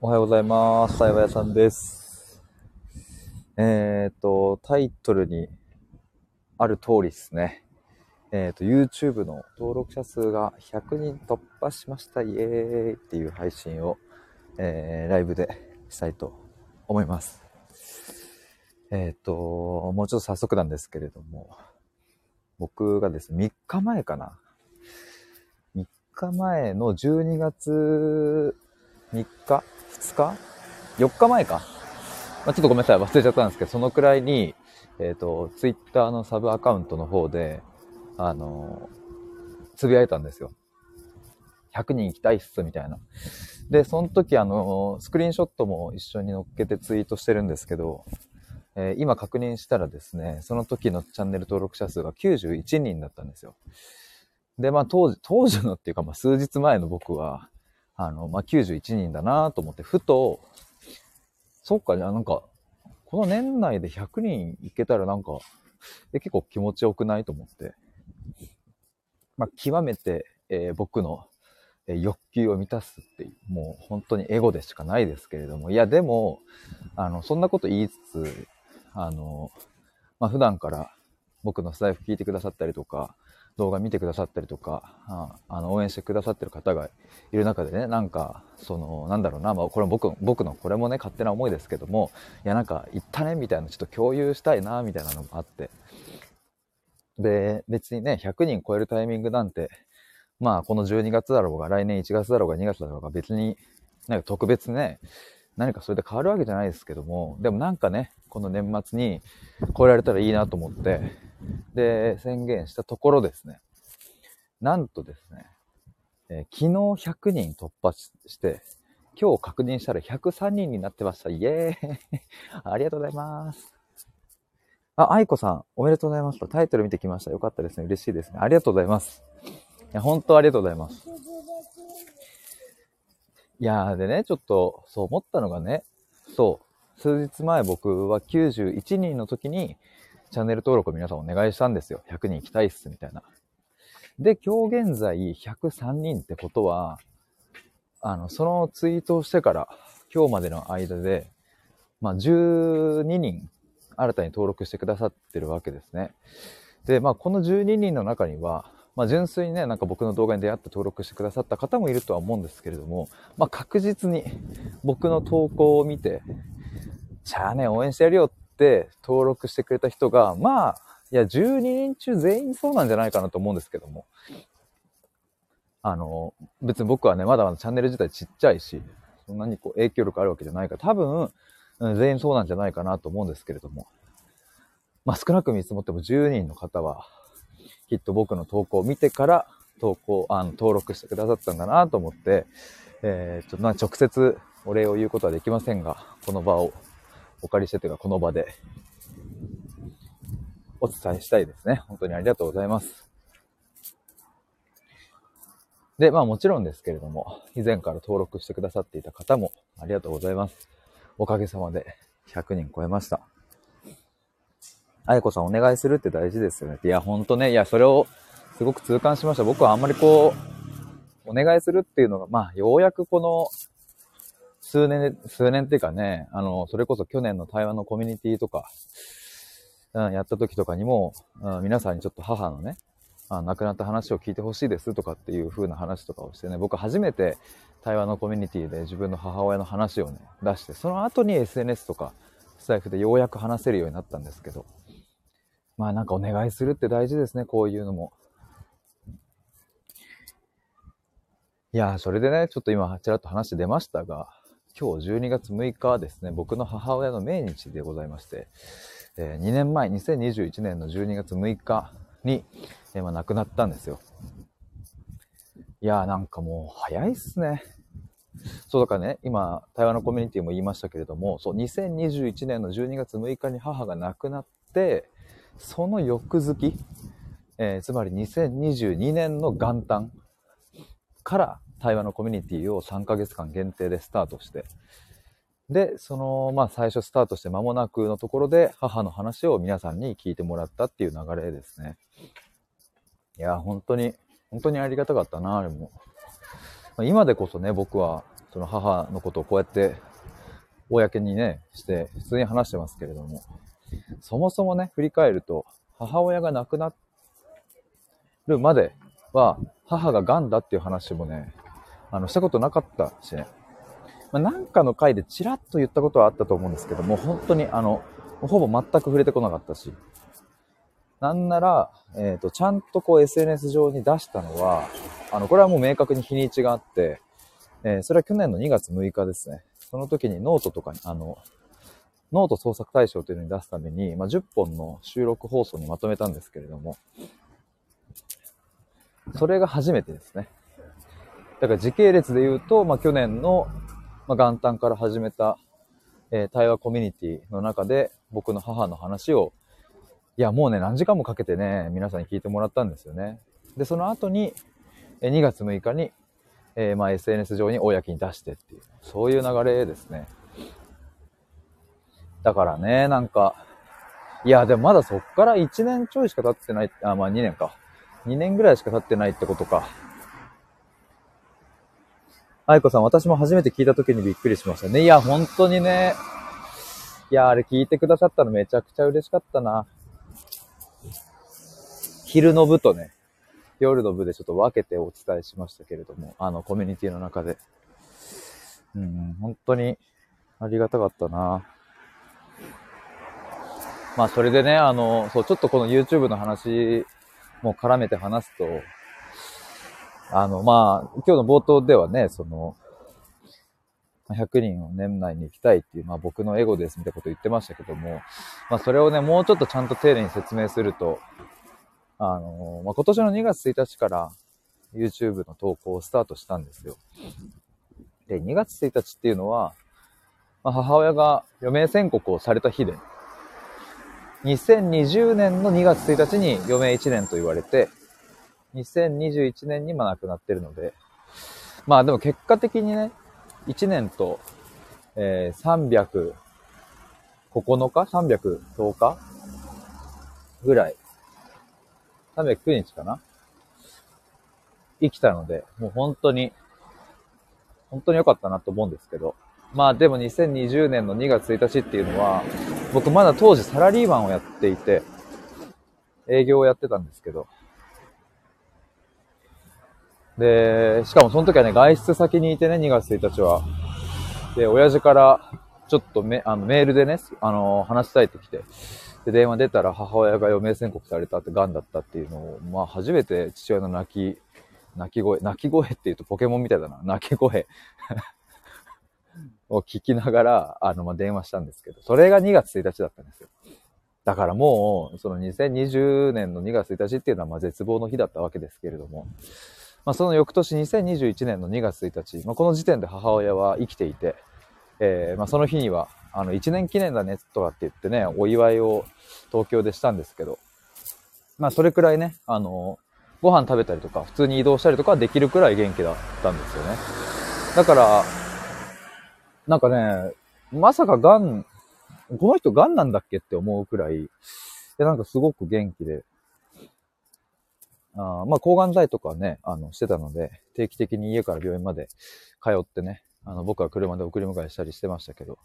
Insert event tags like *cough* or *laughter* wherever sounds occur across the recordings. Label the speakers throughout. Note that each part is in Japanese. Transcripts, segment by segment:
Speaker 1: おはようございます。さいわやさんです。えっ、と、タイトルにある通りですね。えっ、と、YouTube の登録者数が100人突破しました。イエーイっていう配信を、えーライブでしたいと思います。えっ、と、もうちょっと早速なんですけれども、僕がですね、3日前かな。3日前の12月3日 ?2 日 ?4 日前か。ま、ちょっとごめんなさい。忘れちゃったんですけど、そのくらいに、えっ、と、ツイッターのサブアカウントの方で、あの、つぶやいたんですよ。100人行きたいっす、みたいな。で、その時、あの、スクリーンショットも一緒に載っけてツイートしてるんですけど、え今確認したらですね、その時のチャンネル登録者数が91人だったんですよ。で、まあ当時、当時のっていうか、まあ数日前の僕は、あの、まあ91人だなと思って、ふと、そっか、じゃあなんか、この年内で100人いけたらなんか、え結構気持ちよくないと思って、まあ極めて、えー僕の、えー欲求を満たすっていう、もう本当にエゴでしかないですけれども、いやでも、あの、そんなこと言いつつ、あの、まあ普段から僕のスタイフ聞いてくださったりとか、動画見てくださったりとか、あの応援してくださってる方がいる中でね、なんか、その、なんだろうな、まあ、これ僕、僕のこれもね、勝手な思いですけども、いや、なんか、行ったね、みたいな、ちょっと共有したいな、みたいなのもあって。で、別にね、100人超えるタイミングなんて、まあ、この12月だろうが、来年1月だろうが、2月だろうが、別に、なんか特別ね、何かそれで変わるわけじゃないですけども、でもなんかね、この年末に超えられたらいいなと思って、で、宣言したところですね、なんとですね、えー昨日100人突破して、今日確認したら103人になってました。イエーイ *laughs* ありがとうございます。あ、愛子さん、おめでとうございますと。タイトル見てきました。よかったですね。嬉しいですね。ありがとうございます。いや、本当ありがとうございます。いやー、でね、ちょっと、そう思ったのがね、そう、数日前僕は91人の時に、チャンネル登録を皆さんお願いしたんですよ。100人行きたいっす、みたいな。で、今日現在103人ってことは、あの、そのツイートをしてから、今日までの間で、まあ、12人、新たに登録してくださってるわけですね。で、まあ、この12人の中には、まあ、純粋にね、なんか僕の動画に出会って登録してくださった方もいるとは思うんですけれども、まあ、確実に僕の投稿を見て、じゃあね、応援してやるよって登録してくれた人が、まあ、いや、12人中全員そうなんじゃないかなと思うんですけども、あの、別に僕はね、まだまだチャンネル自体ちっちゃいし、そんなにこう影響力あるわけじゃないから、多分、全員そうなんじゃないかなと思うんですけれども、まあ少なく見積もっても10人の方は、きっと僕の投稿を見てから投稿、あの、登録してくださったんだなと思って、えー、ちょっとまあ直接お礼を言うことはできませんが、この場をお借りしてというか、この場でお伝えしたいですね。本当にありがとうございます。で、まあもちろんですけれども、以前から登録してくださっていた方もありがとうございます。おかげさまで100人超えました。あやこさんお願いするって大事ですよね。いや、ほんとね、いや、それをすごく痛感しました。僕はあんまりこう、お願いするっていうのが、まあ、ようやくこの、数年、数年っていうかね、あの、それこそ去年の台湾のコミュニティとか、うん、やった時とかにも、うん、皆さんにちょっと母のね、あ亡くなった話を聞いてほしいですとかっていう風な話とかをしてね、僕初めて台湾のコミュニティで自分の母親の話をね、出して、その後に SNS とかスタイフでようやく話せるようになったんですけど、まあなんかお願いするって大事ですね、こういうのも。いやー、それでね、ちょっと今、ちらっと話出ましたが、今日12月6日はですね、僕の母親の命日でございまして、え2年前、2021年の12月6日に、えーまあ、亡くなったんですよ。いやー、なんかもう早いっすね。そうだからね、今、台湾のコミュニティも言いましたけれども、そう、2021年の12月6日に母が亡くなって、その翌月、えーつまり2022年の元旦から対話のコミュニティを3ヶ月間限定でスタートして、で、その、まあ最初スタートして間もなくのところで母の話を皆さんに聞いてもらったっていう流れですね。いや、本当に、本当にありがたかったな、あれも。今でこそね、僕はその母のことをこうやって、公にね、して、普通に話してますけれども、そもそもね、振り返ると、母親が亡くなるまでは、母が癌だっていう話もね、あの、したことなかったしね。まあ、なんかの回でチラッと言ったことはあったと思うんですけども、本当にあの、ほぼ全く触れてこなかったし、なんなら、えっ、と、ちゃんとこう SNS 上に出したのは、あの、これはもう明確に日にちがあって、えーそれは去年の2月6日ですね。その時にノートとかに、あの、ノート創作大賞というのに出すために、まあ、10本の収録放送にまとめたんですけれども、それが初めてですね。だから時系列で言うと、まあ、去年の、ま、元旦から始めた、えー対話コミュニティの中で僕の母の話を、いや、もうね、何時間もかけてね、皆さんに聞いてもらったんですよね。で、その後に、え2月6日に、えーまあ、SNS 上に公に出してっていう、そういう流れですね。だからね、なんか、いや、でもまだそっから1年ちょいしか経ってない、あ、まあ2年か。2年ぐらいしか経ってないってことか。愛子さん、私も初めて聞いた時にびっくりしましたね。いや、本当にね。いや、あれ聞いてくださったのめちゃくちゃ嬉しかったな。昼の部とね、夜の部でちょっと分けてお伝えしましたけれども、あの、コミュニティの中で。うん、本当にありがたかったな。まあ、それでね、あの、そう、ちょっとこの YouTube の話も絡めて話すと、あの、まあ、今日の冒頭ではね、その、100人を年内に行きたいっていう、まあ僕のエゴですみたいなこと言ってましたけども、まあそれをね、もうちょっとちゃんと丁寧に説明すると、あの、まあ今年の2月1日から YouTube の投稿をスタートしたんですよ。で、2月1日っていうのは、まあ、母親が余命宣告をされた日で、2020年の2月1日に余命1年と言われて、2021年にまあ亡くなってるので、まあでも結果的にね、1年と、えー、309日 ?310 日？ぐらい。309日かな？生きたので、もう本当に、本当に良かったなと思うんですけど。まあでも2020年の2月1日っていうのは、僕まだ当時サラリーマンをやっていて、営業をやってたんですけど、で、しかもその時はね、外出先にいてね、2月1日は。で、親父から、ちょっとメあのメールでね、あの、話したいって来て、で、電話出たら母親が余命宣告されたって、癌だったっていうのを、まあ、初めて父親の泣き、泣き声、泣き声って言うとポケモンみたいだな、泣き声。を聞きながら、あの、ま、電話したんですけど、それが2月1日だったんですよ。だからもう、その2020年の2月1日っていうのは、ま、絶望の日だったわけですけれども、まあ、その翌年2021年の2月1日、まあ、この時点で母親は生きていて、えーま、その日には、あの、1年記念だね、とかって言ってね、お祝いを東京でしたんですけど、まあ、それくらいね、あの、ご飯食べたりとか、普通に移動したりとかできるくらい元気だったんですよね。だから、なんかね、まさか癌、この人癌なんだっけって思うくらい、で、なんかすごく元気で、あまあ、抗がん剤とかね、あの、してたので、定期的に家から病院まで通ってね、あの、僕は車で送り迎えしたりしてましたけど、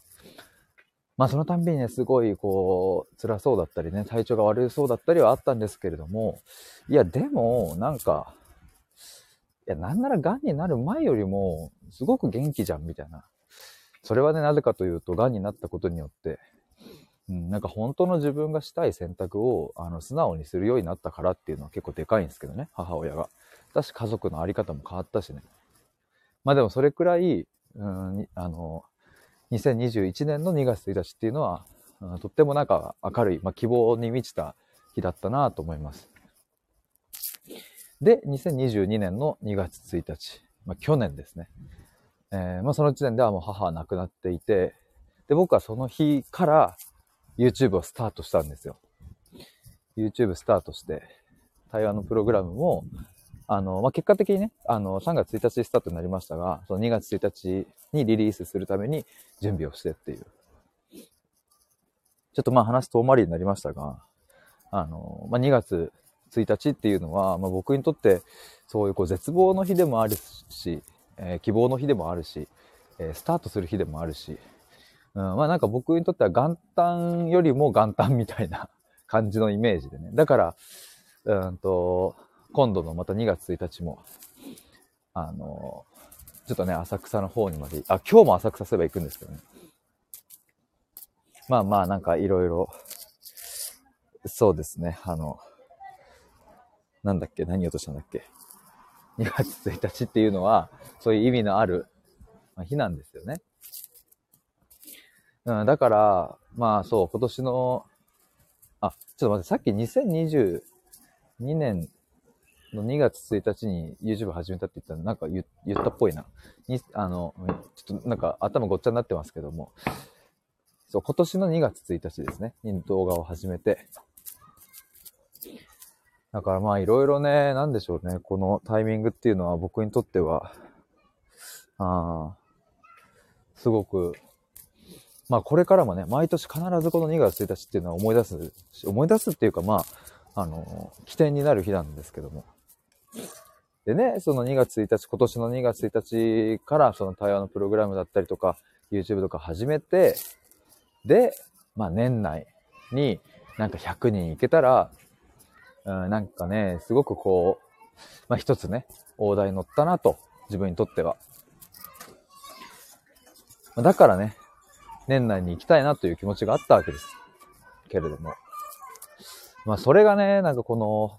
Speaker 1: まあ、そのたんびにね、すごい、こう、辛そうだったりね、体調が悪そうだったりはあったんですけれども、いや、でも、なんか、いや、なんなら癌になる前よりも、すごく元気じゃん、みたいな。それはね、なぜかというと、癌になったことによって、うん、なんか本当の自分がしたい選択を、あの、素直にするようになったからっていうのは結構でかいんですけどね、母親が。だし、家族のあり方も変わったしね。まあでもそれくらい、うん、あの、2021年の2月1日っていうのは、うんとってもなんか明るい、まあ、希望に満ちた日だったなと思います。で、2022年の2月1日、まあ、去年ですね。えーまあ、その時点ではもう母は亡くなっていて、で、僕はその日から YouTube をスタートしたんですよ。YouTube スタートして、対話のプログラムも、あの、まあ、結果的にね、あの、3月1日スタートになりましたが、その2月1日にリリースするために準備をしてっていう。ちょっとまあ話遠回りになりましたが、あの、まあ、2月1日っていうのは、まあ、僕にとってそういうこう絶望の日でもあるし、えー希望の日でもあるし、えー、スタートする日でもあるし、うん、まあなんか僕にとっては元旦よりも元旦みたいな *laughs* 感じのイメージでね。だから、うんと、今度のまた2月1日も、あの、ちょっとね、浅草の方にまで、あ、今日も浅草すれば行くんですけどね。まあまあ、なんかいろいろ、そうですね、あの、なんだっけ、何言おうとしたんだっけ。*laughs* 2月1日っていうのは、そういう意味のある、ま、日なんですよね。うん、だから、まあそう、今年の、あ、ちょっと待って、さっき2022年の2月1日に YouTube 始めたって言ったら、なんか言ったっぽいな。に、あの、ちょっとなんか頭ごっちゃになってますけども、そう、今年の2月1日ですね、に動画を始めて。だからまあいろいろね、なんでしょうね、このタイミングっていうのは僕にとっては、ああ、すごく、まあこれからもね、毎年必ずこの2月1日っていうのは思い出す、思い出すっていうかまあ、あの、起点になる日なんですけども。でね、その2月1日、今年の2月1日からその対話のプログラムだったりとか、YouTube とか始めて、で、まあ年内になんか100人いけたら、うん、なんかね、すごくこう、まあ一つね、大台乗ったなと、自分にとっては。だからね、年内に行きたいなという気持ちがあったわけです。けれども。まあそれがね、なんかこの、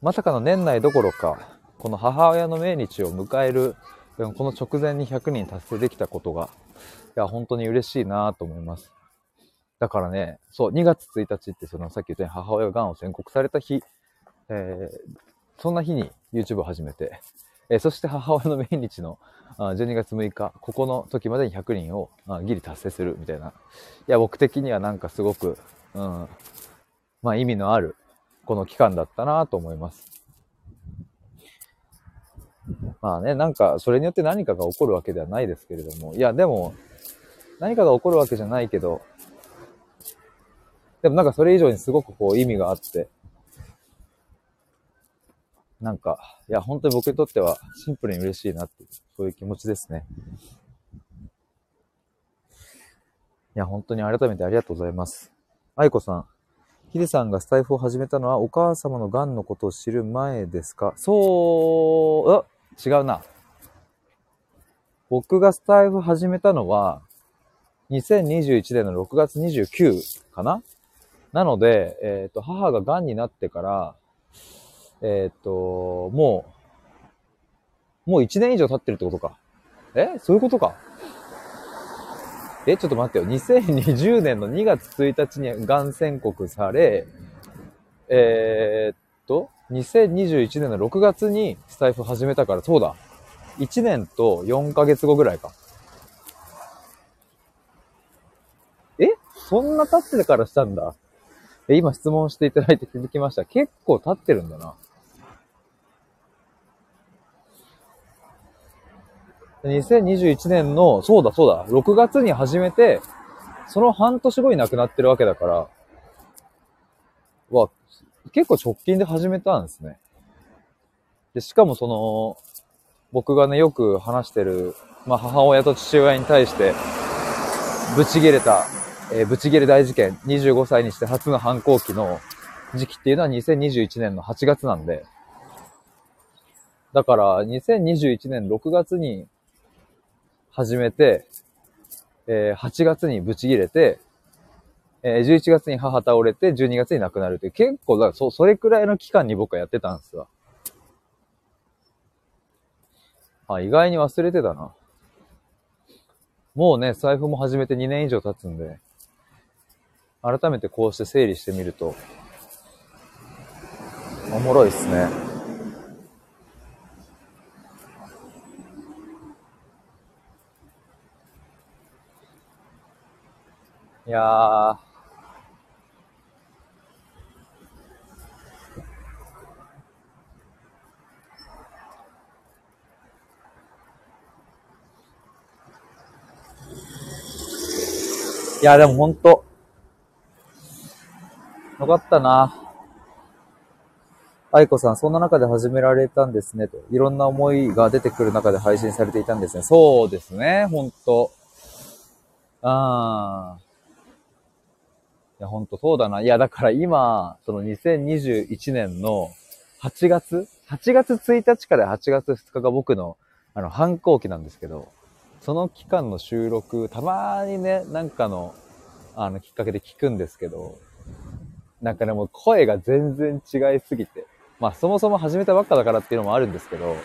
Speaker 1: まさかの年内どころか、この母親の命日を迎える、この直前に100人達成できたことが、いや、本当に嬉しいなと思います。だからね、そう、2月1日ってそのさっき言ったように母親が癌を宣告された日、えー、そんな日に YouTube を始めて、えー、そして母親の命日の12月6日、ここの時までに100人をあギリ達成するみたいな。いや、僕的にはなんかすごく、うん、まあ意味のあるこの期間だったなと思います。まあね、なんか、それによって何かが起こるわけではないですけれども、いや、でも、何かが起こるわけじゃないけど、でもなんかそれ以上にすごくこう意味があって、なんか、いや、本当に僕にとってはシンプルに嬉しいなっていう、そういう気持ちですね。いや、本当に改めてありがとうございます。愛子さん、ヒデさんがスタイフを始めたのはお母様の癌のことを知る前ですか？そう、違うな。僕がスタイフ始めたのは、2021年の6月29かな？なので、えっ、ー、と、母が癌になってから、えっ、ー、と、もう、もう1年以上経ってるってことか。え？そういうことか。え、ちょっと待ってよ。2020年の2月1日にがん宣告され、えー、っと、2021年の6月にスタイフ始めたから、そうだ。1年と4ヶ月後ぐらいか。え？そんな経ってからしたんだ。え、今質問していただいて気づきました。結構経ってるんだな。2021年の、そうだそうだ、6月に始めて、その半年後に亡くなってるわけだから、わ、結構直近で始めたんですね。で、しかもその、僕がね、よく話してる、まあ母親と父親に対して、ぶち切れた、えー、ぶち切れ大事件、25歳にして初の反抗期の時期っていうのは2021年の8月なんで、だから2021年6月に始めて、えー、8月にブチ切れて、えー、11月に母倒れて、12月に亡くなるって結構、だからそ、それくらいの期間に僕はやってたんですわ。あ、意外に忘れてたな。もうね、財布も始めて2年以上経つんで、改めてこうして整理してみると、おもろいっすね。いやー、いや、でもほんと、よかったな。愛子さん、そんな中で始められたんですね、と。いろんな思いが出てくる中で配信されていたんですね。そうですね、ほんと。あー。いや、ほんとそうだな。いや、だから今、その2021年の8月 ?8 月1日から8月2日が僕の、あの、反抗期なんですけど、その期間の収録、たまにね、なんかの、あの、きっかけで聞くんですけど、なんかね、もう声が全然違いすぎて、まあそもそも始めたばっかだからっていうのもあるんですけど、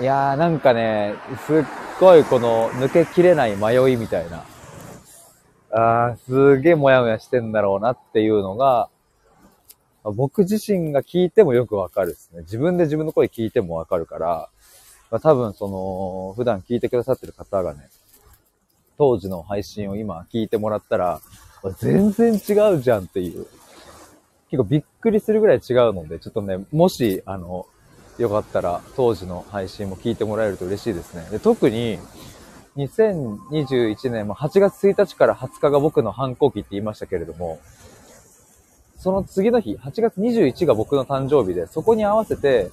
Speaker 1: いやーなんかね、すっごいこの抜けきれない迷いみたいな、あーすげえもやもやしてんだろうなっていうのが、僕自身が聞いてもよくわかるですね。自分で自分の声聞いてもわかるから、まあ、多分その、普段聞いてくださってる方がね、当時の配信を今聞いてもらったら、全然違うじゃんっていう。結構びっくりするぐらい違うので、ちょっとね、もし、あの、よかったら当時の配信も聞いてもらえると嬉しいですね。で特に、2021年も8月1日から20日が僕の反抗期って言いましたけれども、その次の日、8月21が僕の誕生日で、そこに合わせて、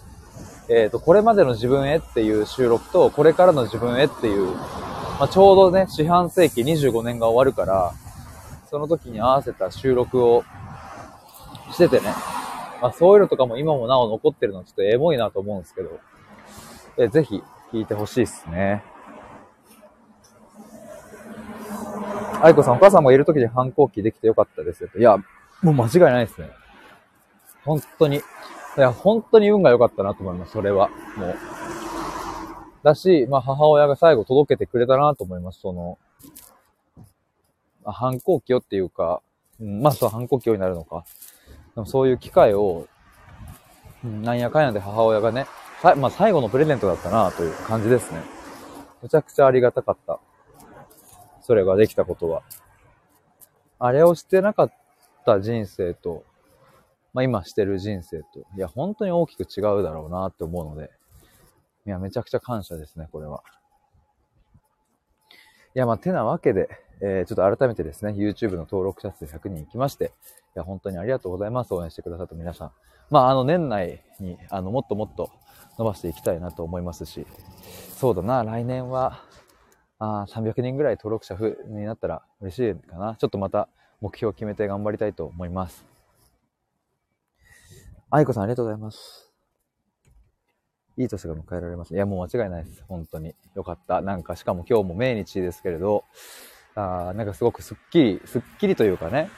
Speaker 1: えっ、ー、と、これまでの自分へっていう収録と、これからの自分へっていう、まあ、ちょうどね、四半世紀25年が終わるから、その時に合わせた収録をしててね。まあそういうのとかも今もなお残ってるのはちょっとエモいなと思うんですけど、えぜひ聞いてほしいっすね。愛子さん、お母さんもいる時に反抗期できてよかったですよと。いや、もう間違いないですね。本当に。いや、本当に運が良かったなと思います、それは。もう。だし、まあ母親が最後届けてくれたなと思います、その、まあ、反抗期よっていうか、うん、まあそう、反抗期になるのか。でもそういう機会を、なんやかんやで母親がね、まあ、最後のプレゼントだったなという感じですね。めちゃくちゃありがたかった。それができたことは。あれをしてなかった人生と、まあ、今してる人生と、いや、本当に大きく違うだろうなって思うので、いや、めちゃくちゃ感謝ですね、これは。いや、まあ、てなわけで、えー、ちょっと改めてですね、YouTube の登録者数100人行きまして、いや、本当にありがとうございます。応援してくださった皆さん。まあ、あの、年内に、あの、もっともっと伸ばしていきたいなと思いますし、そうだな、来年は、あ300人ぐらい登録者になったら嬉しいかな。ちょっとまた目標を決めて頑張りたいと思います。愛子さんありがとうございます。いい年が迎えられます。いや、もう間違いないです。本当に。よかった。なんか、しかも今日も命日ですけれど、あなんかすごくすっきり、すっきりというかね、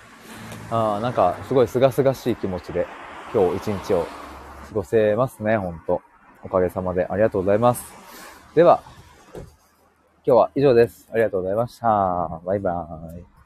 Speaker 1: あなんかすごい清々しい気持ちで今日一日を過ごせますね、ほんと。おかげさまでありがとうございます。では、今日は以上です。ありがとうございました。バイバーイ。